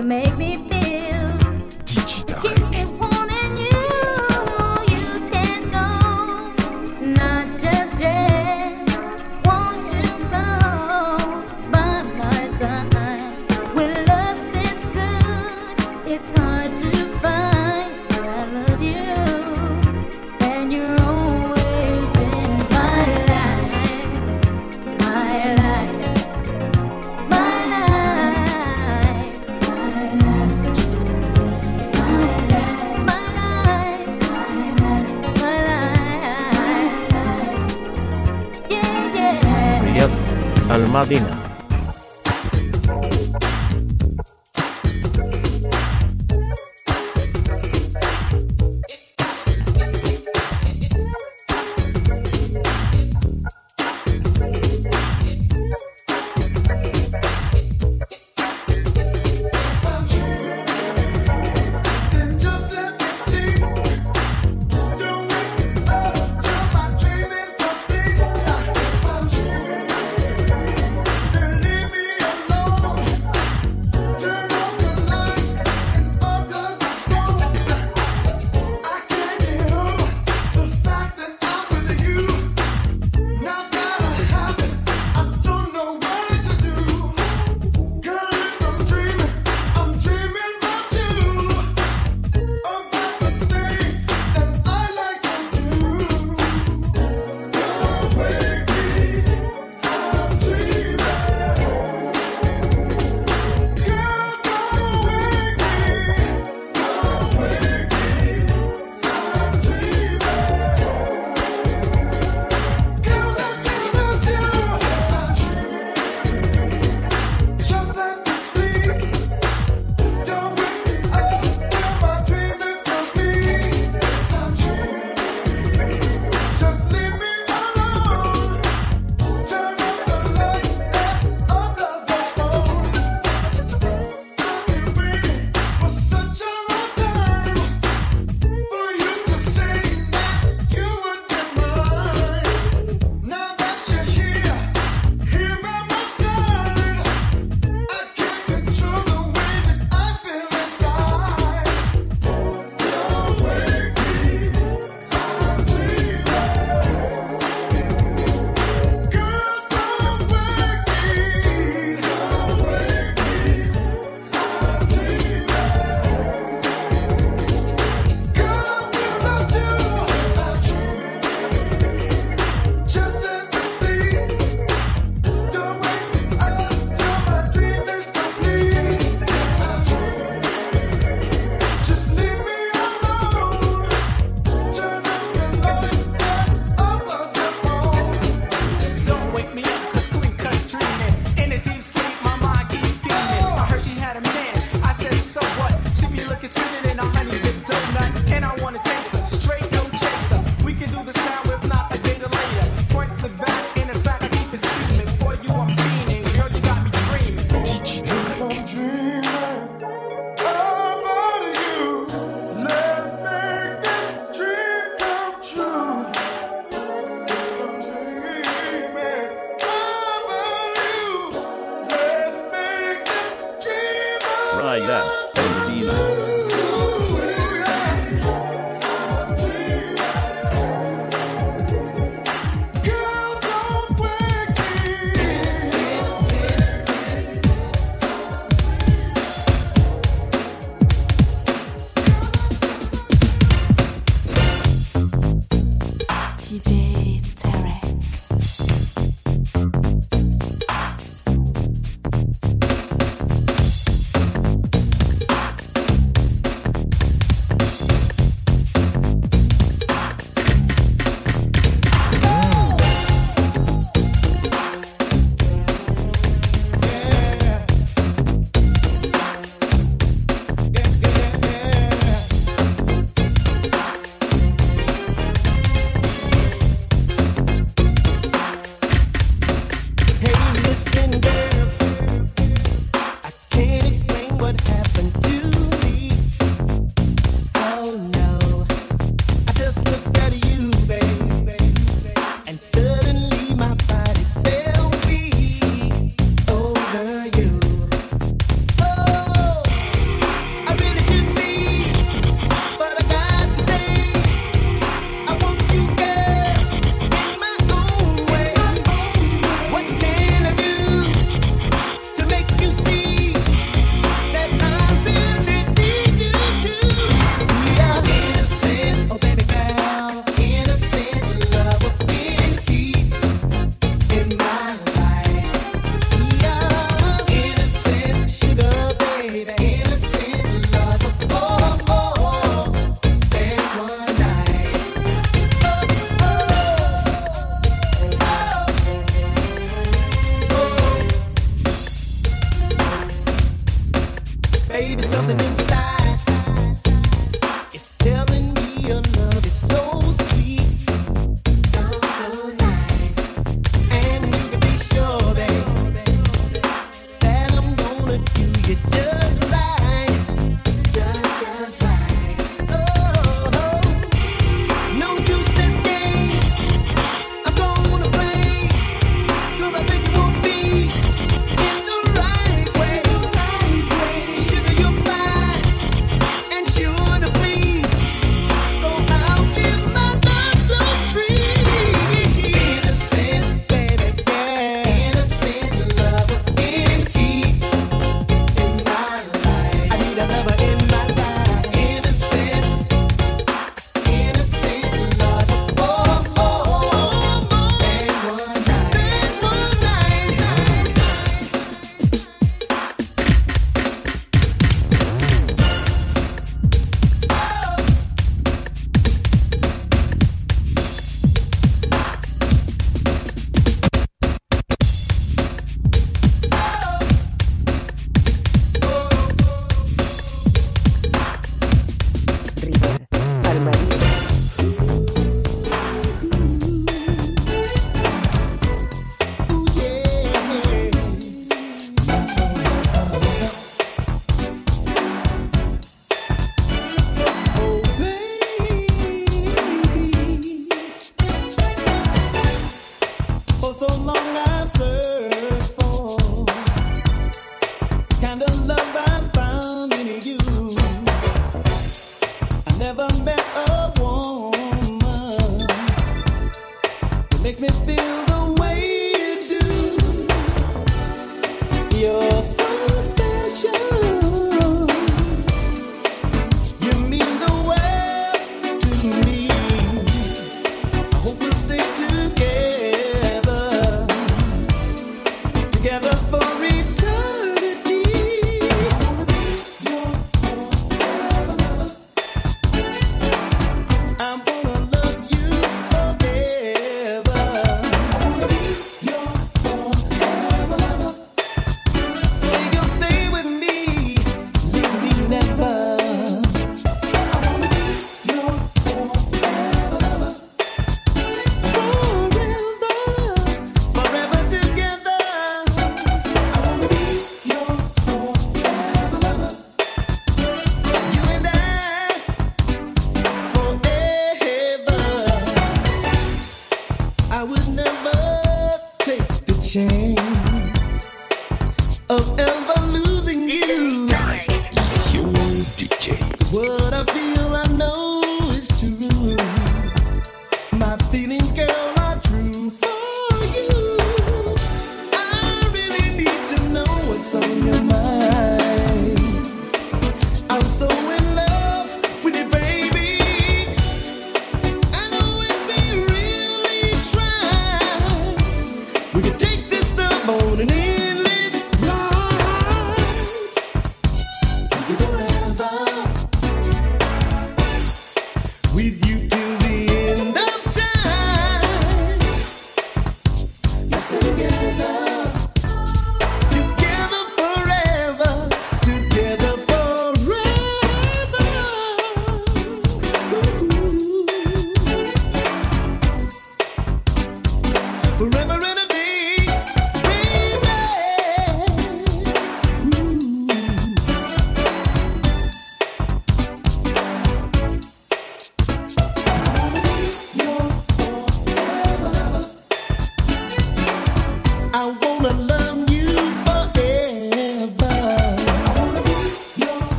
you make me feel. 毛病呢？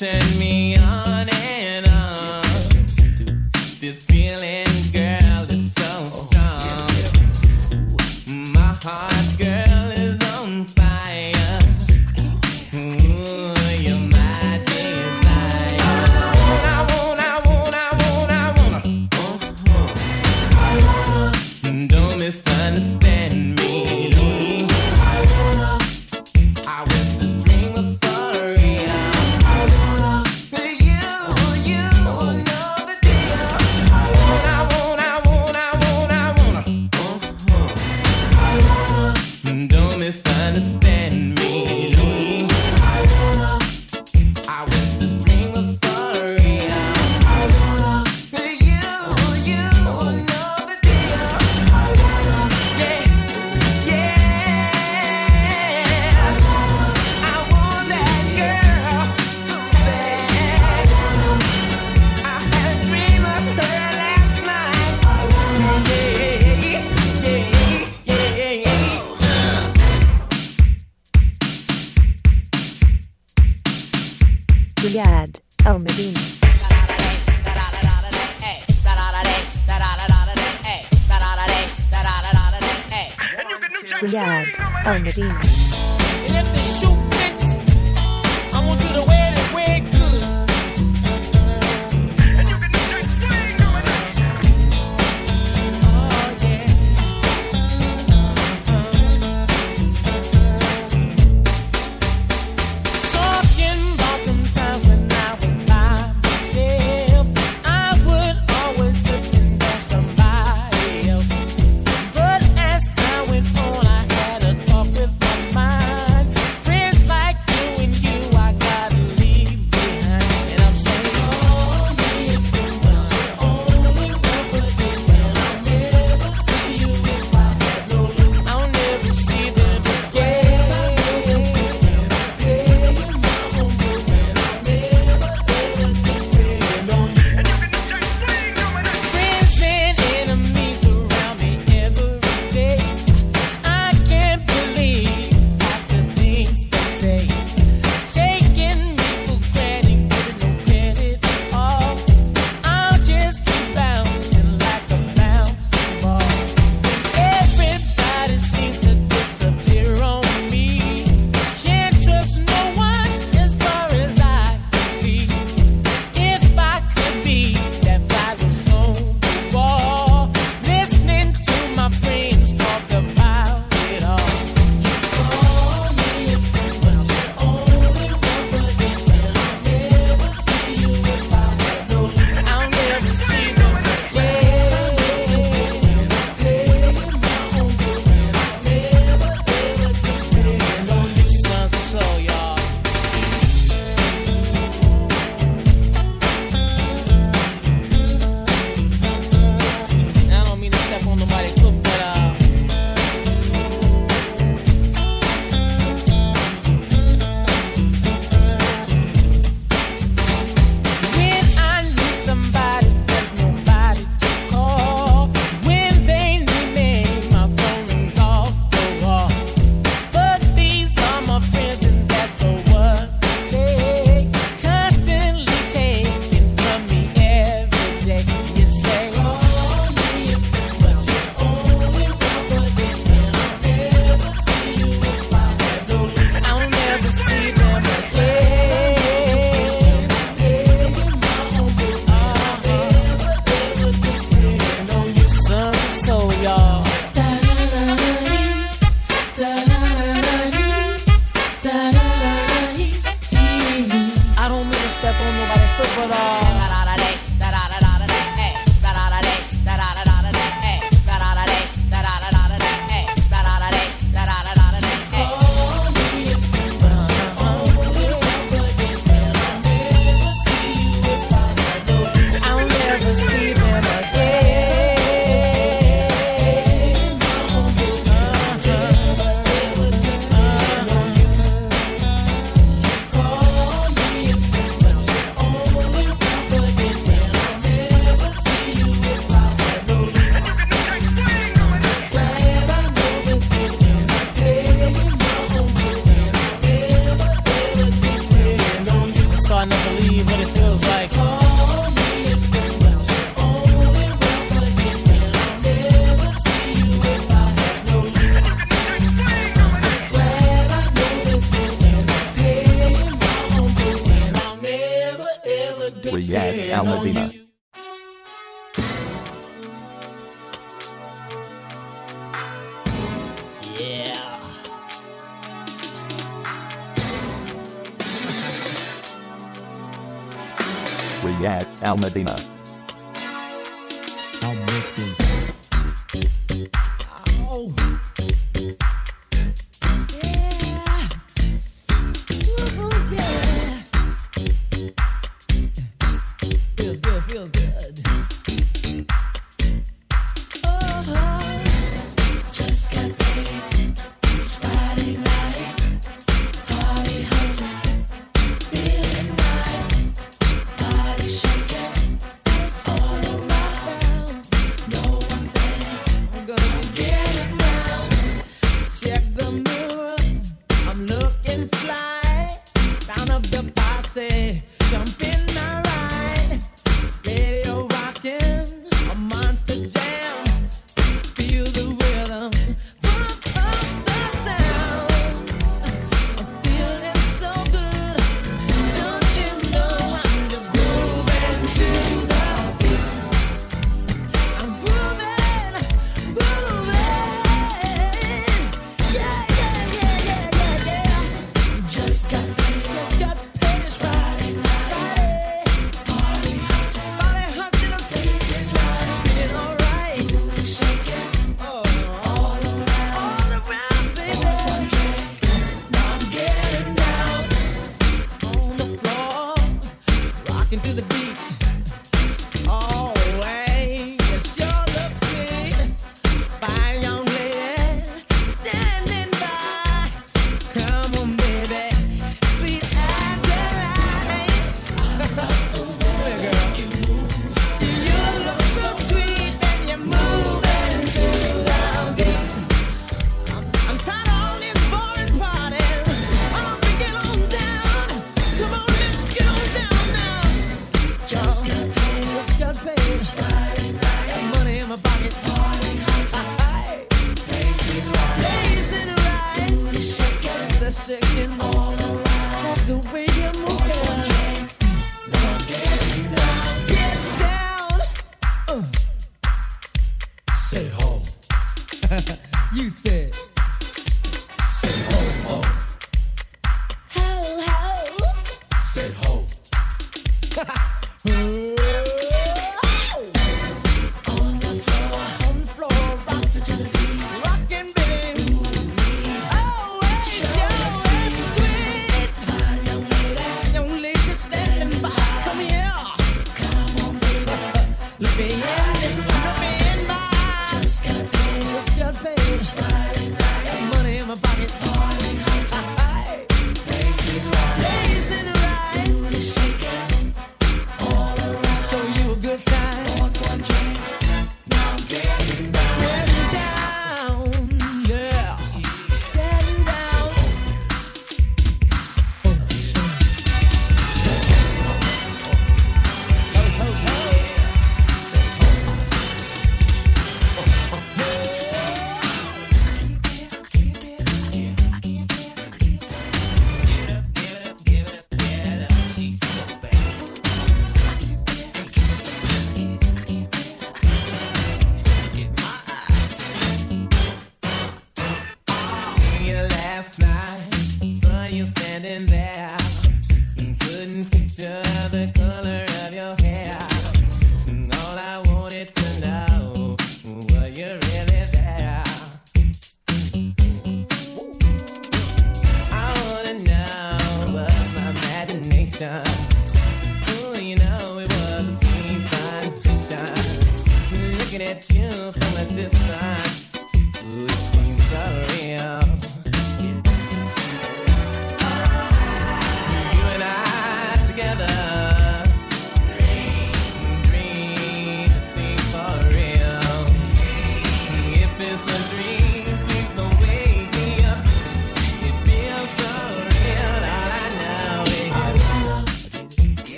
send me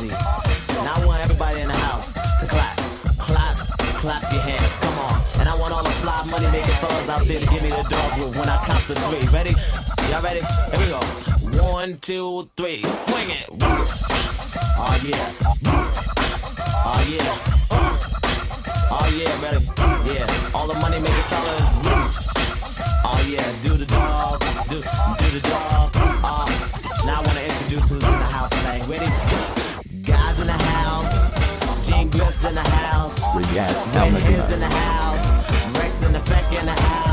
Now I want everybody in the house to clap, clap, clap your hands. Come on, and I want all the fly money making fellas out there to give me the dog when I count to three. Ready? Y'all ready? Here we go. One, two, three, swing it. Oh yeah. Oh yeah. Oh yeah, ready? Yeah. All the money making fellas. Oh yeah, do the dog, do, do the dog. Uh, now Griff's in the house, Heads in the house, Wreckx-N-Effect in the house,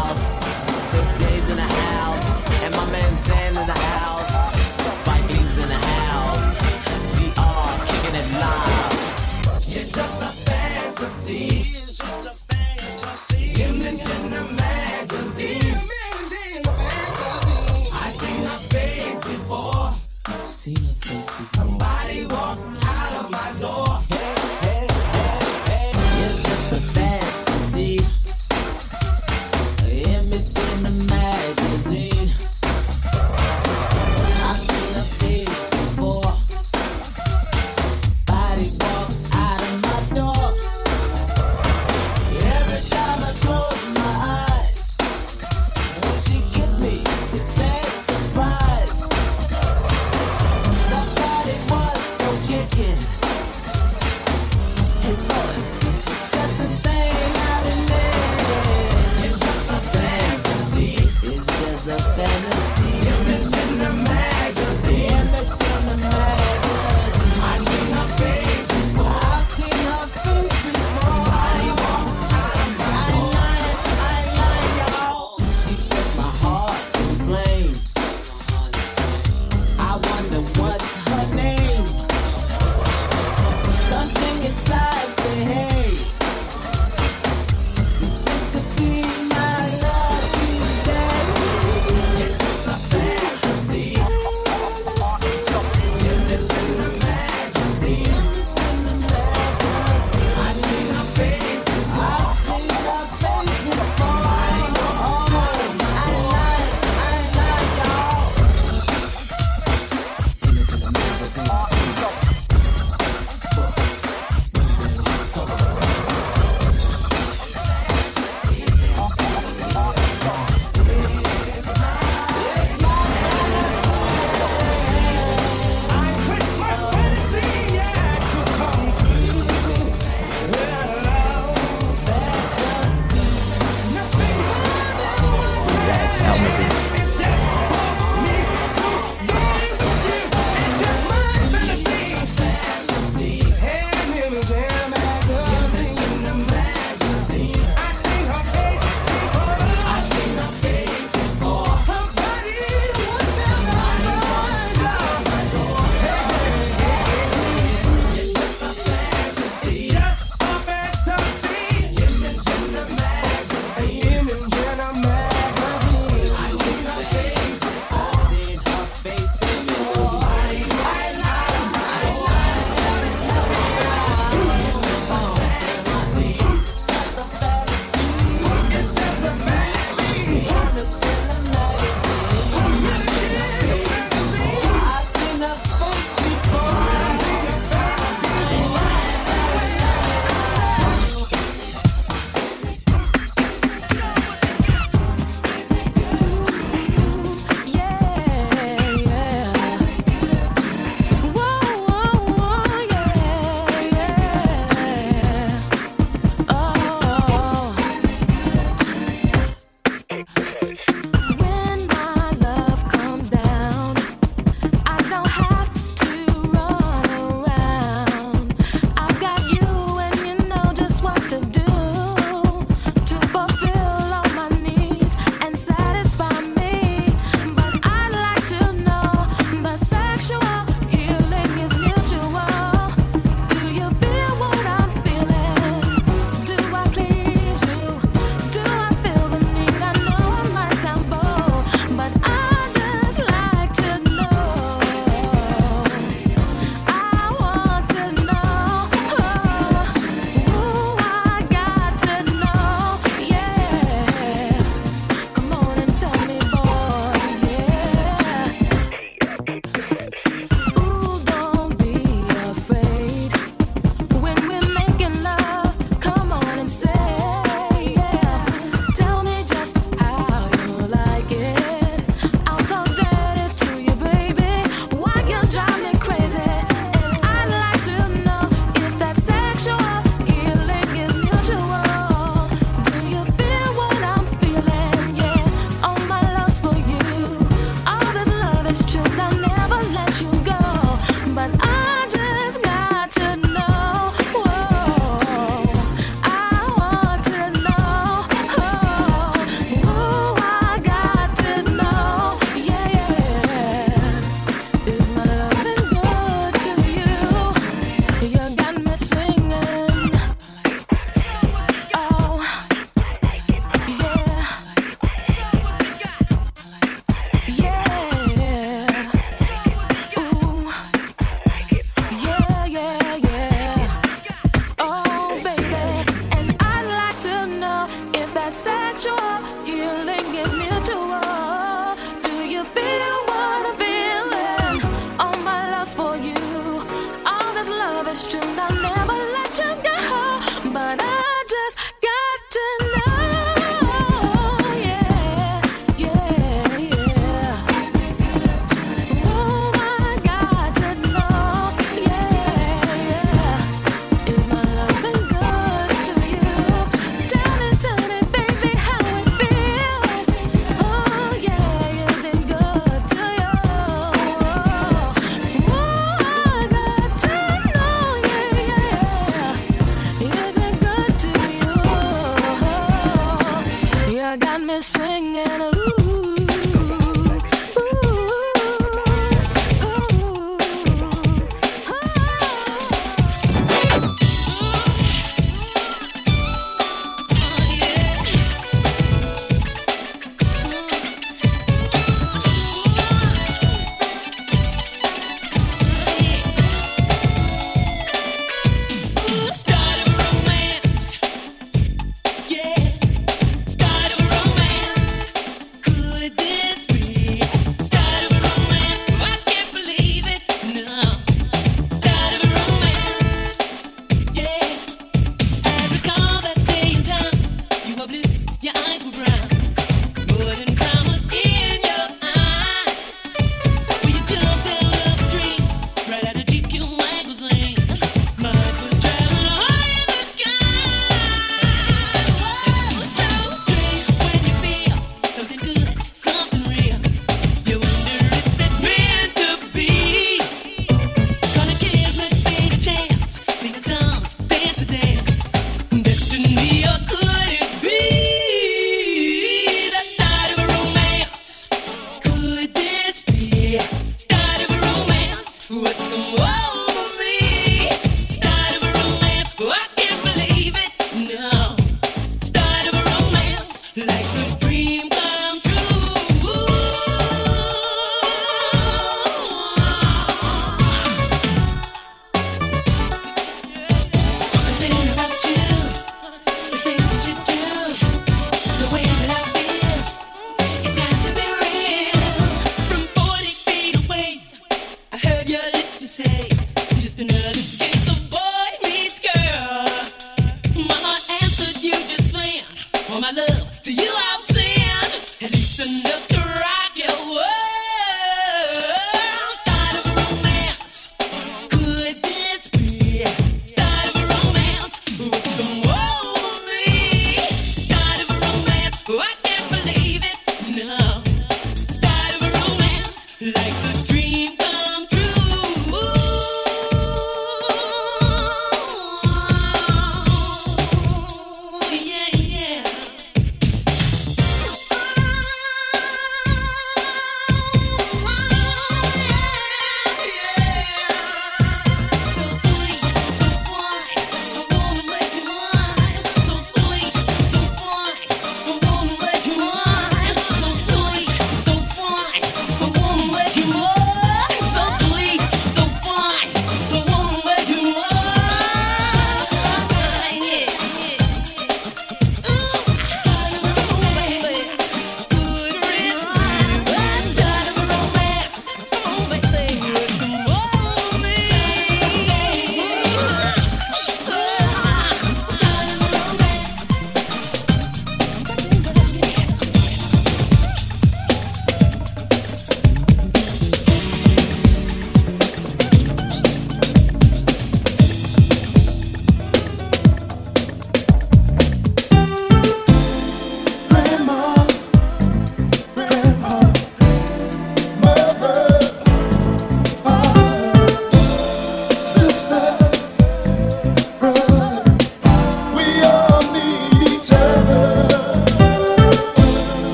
so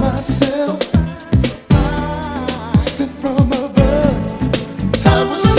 myself, sent from above. Time me